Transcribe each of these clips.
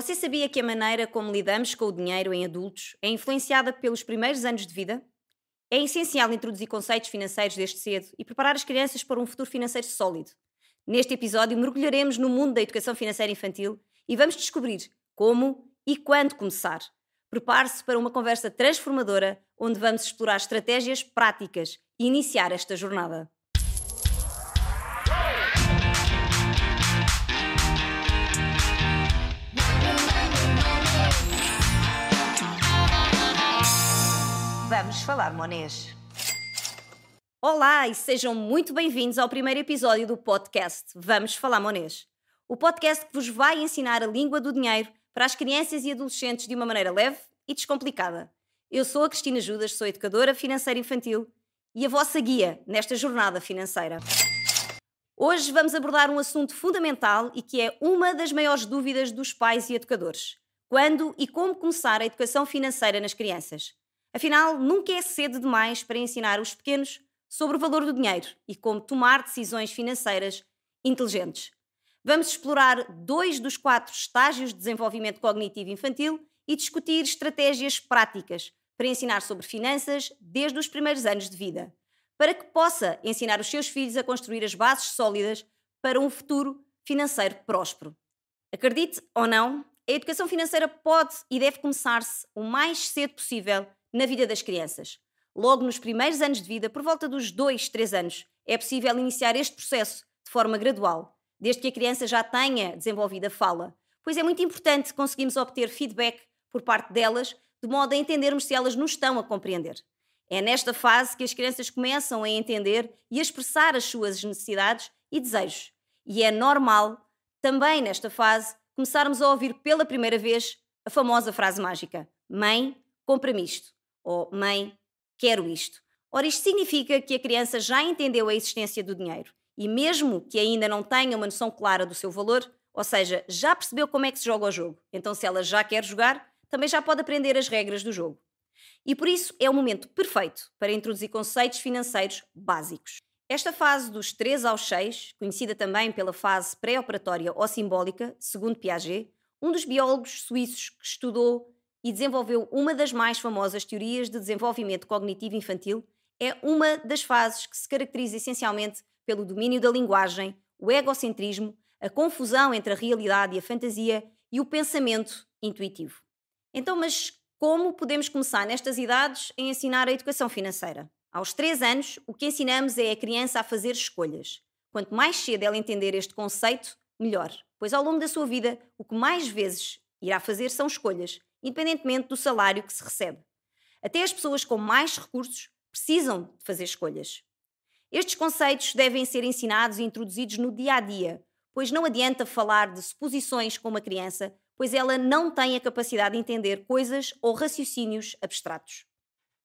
Você sabia que a maneira como lidamos com o dinheiro em adultos é influenciada pelos primeiros anos de vida? É essencial introduzir conceitos financeiros desde cedo e preparar as crianças para um futuro financeiro sólido. Neste episódio, mergulharemos no mundo da educação financeira infantil e vamos descobrir como e quando começar. Prepare-se para uma conversa transformadora onde vamos explorar estratégias práticas e iniciar esta jornada. Vamos falar monês. Olá e sejam muito bem-vindos ao primeiro episódio do podcast Vamos Falar Monês. O podcast que vos vai ensinar a língua do dinheiro para as crianças e adolescentes de uma maneira leve e descomplicada. Eu sou a Cristina Judas, sou educadora financeira infantil e a vossa guia nesta jornada financeira. Hoje vamos abordar um assunto fundamental e que é uma das maiores dúvidas dos pais e educadores: quando e como começar a educação financeira nas crianças. Afinal, nunca é cedo demais para ensinar os pequenos sobre o valor do dinheiro e como tomar decisões financeiras inteligentes. Vamos explorar dois dos quatro estágios de desenvolvimento cognitivo infantil e discutir estratégias práticas para ensinar sobre finanças desde os primeiros anos de vida, para que possa ensinar os seus filhos a construir as bases sólidas para um futuro financeiro próspero. Acredite ou não, a educação financeira pode e deve começar-se o mais cedo possível na vida das crianças. Logo nos primeiros anos de vida, por volta dos 2, 3 anos, é possível iniciar este processo de forma gradual, desde que a criança já tenha desenvolvido a fala, pois é muito importante conseguirmos obter feedback por parte delas, de modo a entendermos se elas nos estão a compreender. É nesta fase que as crianças começam a entender e a expressar as suas necessidades e desejos. E é normal, também nesta fase, começarmos a ouvir pela primeira vez a famosa frase mágica: Mãe, compra-me isto ou mãe, quero isto. Ora, isto significa que a criança já entendeu a existência do dinheiro e, mesmo que ainda não tenha uma noção clara do seu valor, ou seja, já percebeu como é que se joga o jogo, então, se ela já quer jogar, também já pode aprender as regras do jogo. E por isso é o momento perfeito para introduzir conceitos financeiros básicos. Esta fase dos 3 aos 6, conhecida também pela fase pré-operatória ou simbólica, segundo Piaget, um dos biólogos suíços que estudou e desenvolveu uma das mais famosas teorias de desenvolvimento cognitivo infantil, é uma das fases que se caracteriza essencialmente pelo domínio da linguagem, o egocentrismo, a confusão entre a realidade e a fantasia e o pensamento intuitivo. Então, mas como podemos começar nestas idades a ensinar a educação financeira? Aos 3 anos, o que ensinamos é a criança a fazer escolhas. Quanto mais cedo ela entender este conceito, melhor, pois ao longo da sua vida, o que mais vezes irá fazer são escolhas, independentemente do salário que se recebe. Até as pessoas com mais recursos precisam de fazer escolhas. Estes conceitos devem ser ensinados e introduzidos no dia a dia, pois não adianta falar de suposições com uma criança, pois ela não tem a capacidade de entender coisas ou raciocínios abstratos.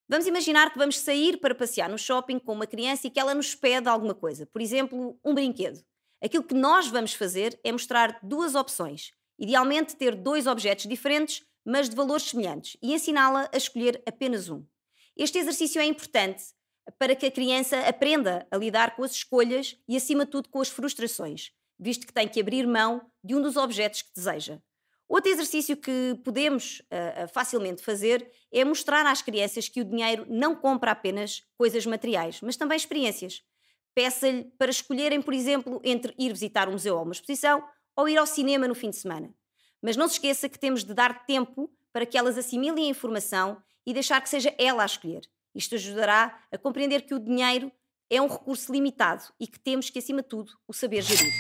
Vamos imaginar que vamos sair para passear no shopping com uma criança e que ela nos pede alguma coisa, por exemplo, um brinquedo. Aquilo que nós vamos fazer é mostrar duas opções, idealmente ter dois objetos diferentes mas de valores semelhantes, e ensiná-la a escolher apenas um. Este exercício é importante para que a criança aprenda a lidar com as escolhas e, acima de tudo, com as frustrações, visto que tem que abrir mão de um dos objetos que deseja. Outro exercício que podemos uh, facilmente fazer é mostrar às crianças que o dinheiro não compra apenas coisas materiais, mas também experiências. Peça-lhe para escolherem, por exemplo, entre ir visitar um museu ou uma exposição ou ir ao cinema no fim de semana. Mas não se esqueça que temos de dar tempo para que elas assimilem a informação e deixar que seja ela a escolher. Isto ajudará a compreender que o dinheiro é um recurso limitado e que temos que, acima de tudo, o saber gerir.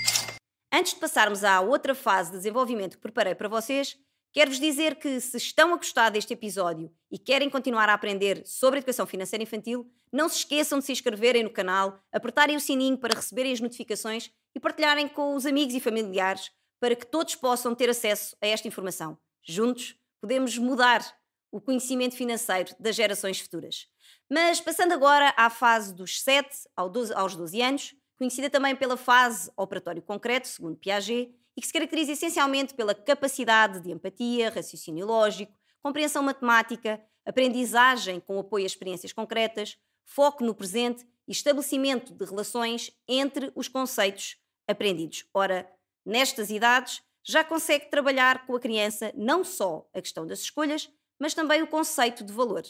Antes de passarmos à outra fase de desenvolvimento que preparei para vocês, quero-vos dizer que se estão a gostar deste episódio e querem continuar a aprender sobre educação financeira infantil, não se esqueçam de se inscreverem no canal, apertarem o sininho para receberem as notificações e partilharem com os amigos e familiares para que todos possam ter acesso a esta informação. Juntos podemos mudar o conhecimento financeiro das gerações futuras. Mas passando agora à fase dos 7 aos 12 anos, conhecida também pela fase operatório concreto, segundo Piaget, e que se caracteriza essencialmente pela capacidade de empatia, raciocínio lógico, compreensão matemática, aprendizagem com apoio a experiências concretas, foco no presente e estabelecimento de relações entre os conceitos aprendidos. Ora, Nestas idades, já consegue trabalhar com a criança não só a questão das escolhas, mas também o conceito de valor,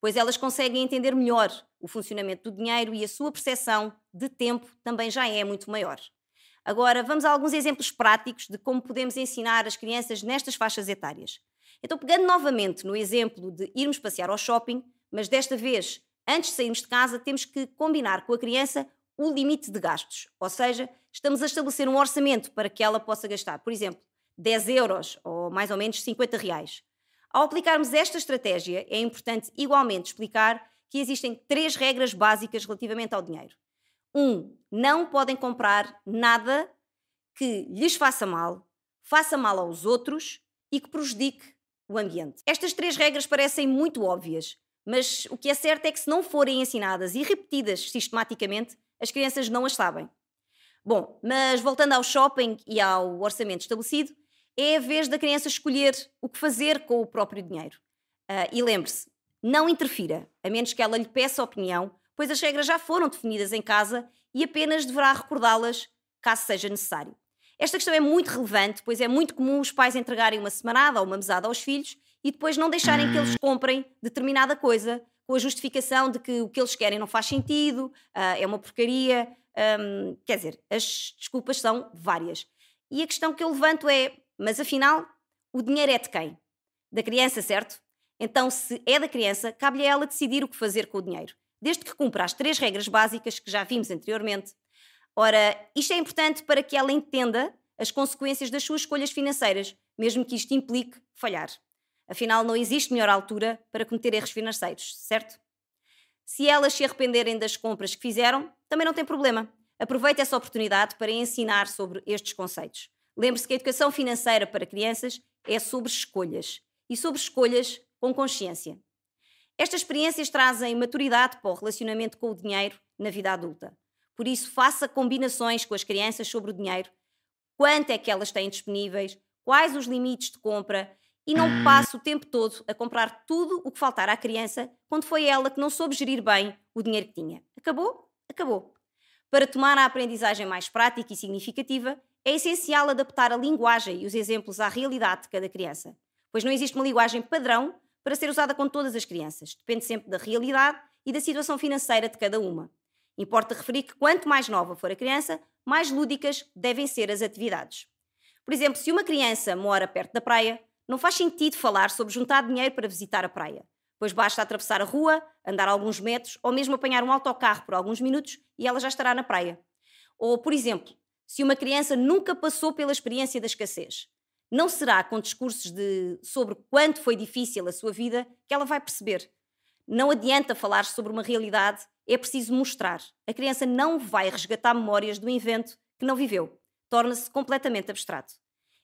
pois elas conseguem entender melhor o funcionamento do dinheiro e a sua percepção de tempo também já é muito maior. Agora, vamos a alguns exemplos práticos de como podemos ensinar as crianças nestas faixas etárias. Então, pegando novamente no exemplo de irmos passear ao shopping, mas desta vez, antes de sairmos de casa, temos que combinar com a criança o limite de gastos. Ou seja, estamos a estabelecer um orçamento para que ela possa gastar, por exemplo, 10 euros ou mais ou menos 50 reais. Ao aplicarmos esta estratégia, é importante igualmente explicar que existem três regras básicas relativamente ao dinheiro. Um, não podem comprar nada que lhes faça mal, faça mal aos outros e que prejudique o ambiente. Estas três regras parecem muito óbvias, mas o que é certo é que se não forem ensinadas e repetidas sistematicamente, as crianças não as sabem. Bom, mas voltando ao shopping e ao orçamento estabelecido, é a vez da criança escolher o que fazer com o próprio dinheiro. Uh, e lembre-se, não interfira, a menos que ela lhe peça opinião, pois as regras já foram definidas em casa e apenas deverá recordá-las caso seja necessário. Esta questão é muito relevante, pois é muito comum os pais entregarem uma semanada ou uma mesada aos filhos e depois não deixarem que eles comprem determinada coisa com a justificação de que o que eles querem não faz sentido, uh, é uma porcaria. Quer dizer, as desculpas são várias. E a questão que eu levanto é: mas afinal, o dinheiro é de quem? Da criança, certo? Então, se é da criança, cabe-lhe a ela decidir o que fazer com o dinheiro, desde que cumpra as três regras básicas que já vimos anteriormente. Ora, isto é importante para que ela entenda as consequências das suas escolhas financeiras, mesmo que isto implique falhar. Afinal, não existe melhor altura para cometer erros financeiros, certo? Se elas se arrependerem das compras que fizeram, também não tem problema. Aproveite essa oportunidade para ensinar sobre estes conceitos. Lembre-se que a educação financeira para crianças é sobre escolhas e sobre escolhas com consciência. Estas experiências trazem maturidade para o relacionamento com o dinheiro na vida adulta. Por isso, faça combinações com as crianças sobre o dinheiro, quanto é que elas têm disponíveis, quais os limites de compra e não passe o tempo todo a comprar tudo o que faltar à criança quando foi ela que não soube gerir bem o dinheiro que tinha. Acabou? Acabou. Para tomar a aprendizagem mais prática e significativa, é essencial adaptar a linguagem e os exemplos à realidade de cada criança, pois não existe uma linguagem padrão para ser usada com todas as crianças. Depende sempre da realidade e da situação financeira de cada uma. Importa referir que quanto mais nova for a criança, mais lúdicas devem ser as atividades. Por exemplo, se uma criança mora perto da praia, não faz sentido falar sobre juntar dinheiro para visitar a praia, pois basta atravessar a rua, andar alguns metros ou mesmo apanhar um autocarro por alguns minutos e ela já estará na praia. Ou, por exemplo, se uma criança nunca passou pela experiência da escassez, não será com discursos de, sobre quanto foi difícil a sua vida que ela vai perceber. Não adianta falar sobre uma realidade, é preciso mostrar. A criança não vai resgatar memórias do evento que não viveu. Torna-se completamente abstrato.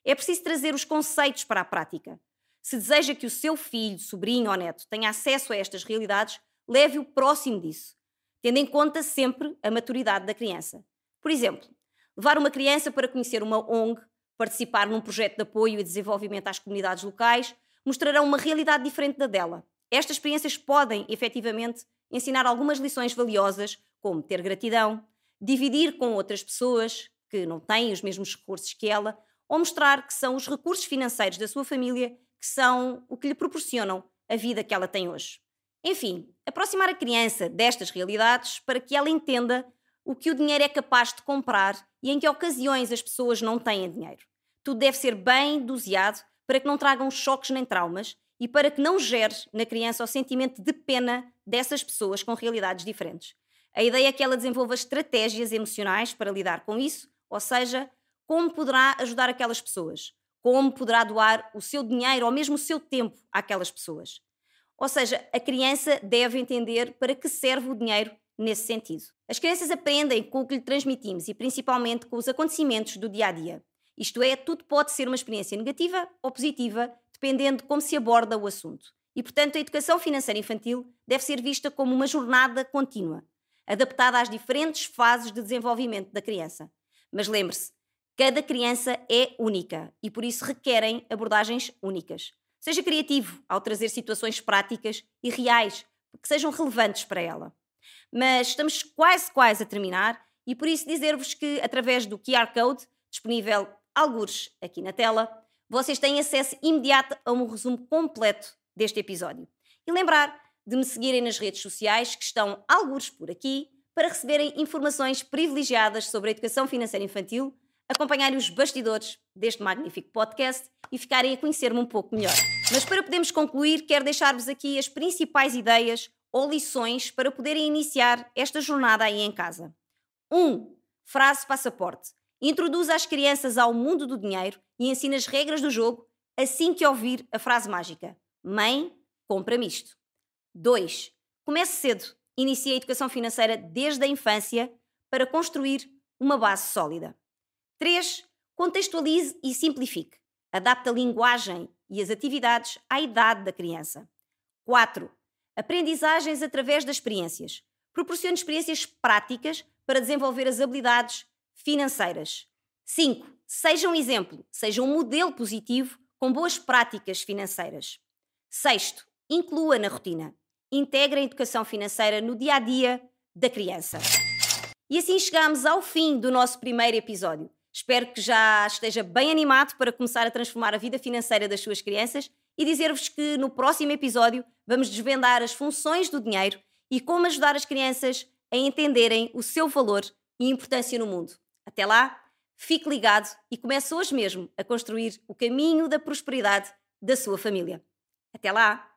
É preciso trazer os conceitos para a prática. Se deseja que o seu filho, sobrinho ou neto tenha acesso a estas realidades, leve-o próximo disso, tendo em conta sempre a maturidade da criança. Por exemplo, levar uma criança para conhecer uma ONG participar num projeto de apoio e desenvolvimento às comunidades locais, mostrarão uma realidade diferente da dela. Estas experiências podem, efetivamente, ensinar algumas lições valiosas, como ter gratidão, dividir com outras pessoas que não têm os mesmos recursos que ela, ou mostrar que são os recursos financeiros da sua família que são o que lhe proporcionam a vida que ela tem hoje. Enfim, aproximar a criança destas realidades para que ela entenda o que o dinheiro é capaz de comprar e em que ocasiões as pessoas não têm dinheiro. Tudo deve ser bem doseado para que não tragam choques nem traumas e para que não gere na criança o sentimento de pena dessas pessoas com realidades diferentes. A ideia é que ela desenvolva estratégias emocionais para lidar com isso, ou seja, como poderá ajudar aquelas pessoas, como poderá doar o seu dinheiro ou mesmo o seu tempo àquelas pessoas. Ou seja, a criança deve entender para que serve o dinheiro nesse sentido. As crianças aprendem com o que lhe transmitimos e principalmente com os acontecimentos do dia a dia. Isto é, tudo pode ser uma experiência negativa ou positiva, dependendo de como se aborda o assunto. E, portanto, a educação financeira infantil deve ser vista como uma jornada contínua, adaptada às diferentes fases de desenvolvimento da criança. Mas lembre-se, cada criança é única e por isso requerem abordagens únicas. Seja criativo ao trazer situações práticas e reais que sejam relevantes para ela. Mas estamos quase, quase a terminar e por isso dizer-vos que através do QR Code disponível algures aqui na tela, vocês têm acesso imediato a um resumo completo deste episódio. E lembrar de me seguirem nas redes sociais que estão algures por aqui para receberem informações privilegiadas sobre a educação financeira infantil, acompanharem os bastidores deste magnífico podcast e ficarem a conhecer-me um pouco melhor. Mas para podermos concluir, quero deixar-vos aqui as principais ideias ou lições para poderem iniciar esta jornada aí em casa. 1. Um, frase passaporte. Introduz as crianças ao mundo do dinheiro e ensina as regras do jogo assim que ouvir a frase mágica: Mãe, compra-me isto. 2. Comece cedo. Inicie a educação financeira desde a infância para construir uma base sólida. 3. Contextualize e simplifique. Adapte a linguagem e as atividades à idade da criança. 4. Aprendizagens através das experiências. Proporcione experiências práticas para desenvolver as habilidades financeiras. 5. Seja um exemplo, seja um modelo positivo com boas práticas financeiras. Sexto, inclua na rotina. Integre a educação financeira no dia a dia da criança. E assim chegamos ao fim do nosso primeiro episódio. Espero que já esteja bem animado para começar a transformar a vida financeira das suas crianças e dizer-vos que no próximo episódio vamos desvendar as funções do dinheiro e como ajudar as crianças a entenderem o seu valor e importância no mundo. Até lá, fique ligado e comece hoje mesmo a construir o caminho da prosperidade da sua família. Até lá!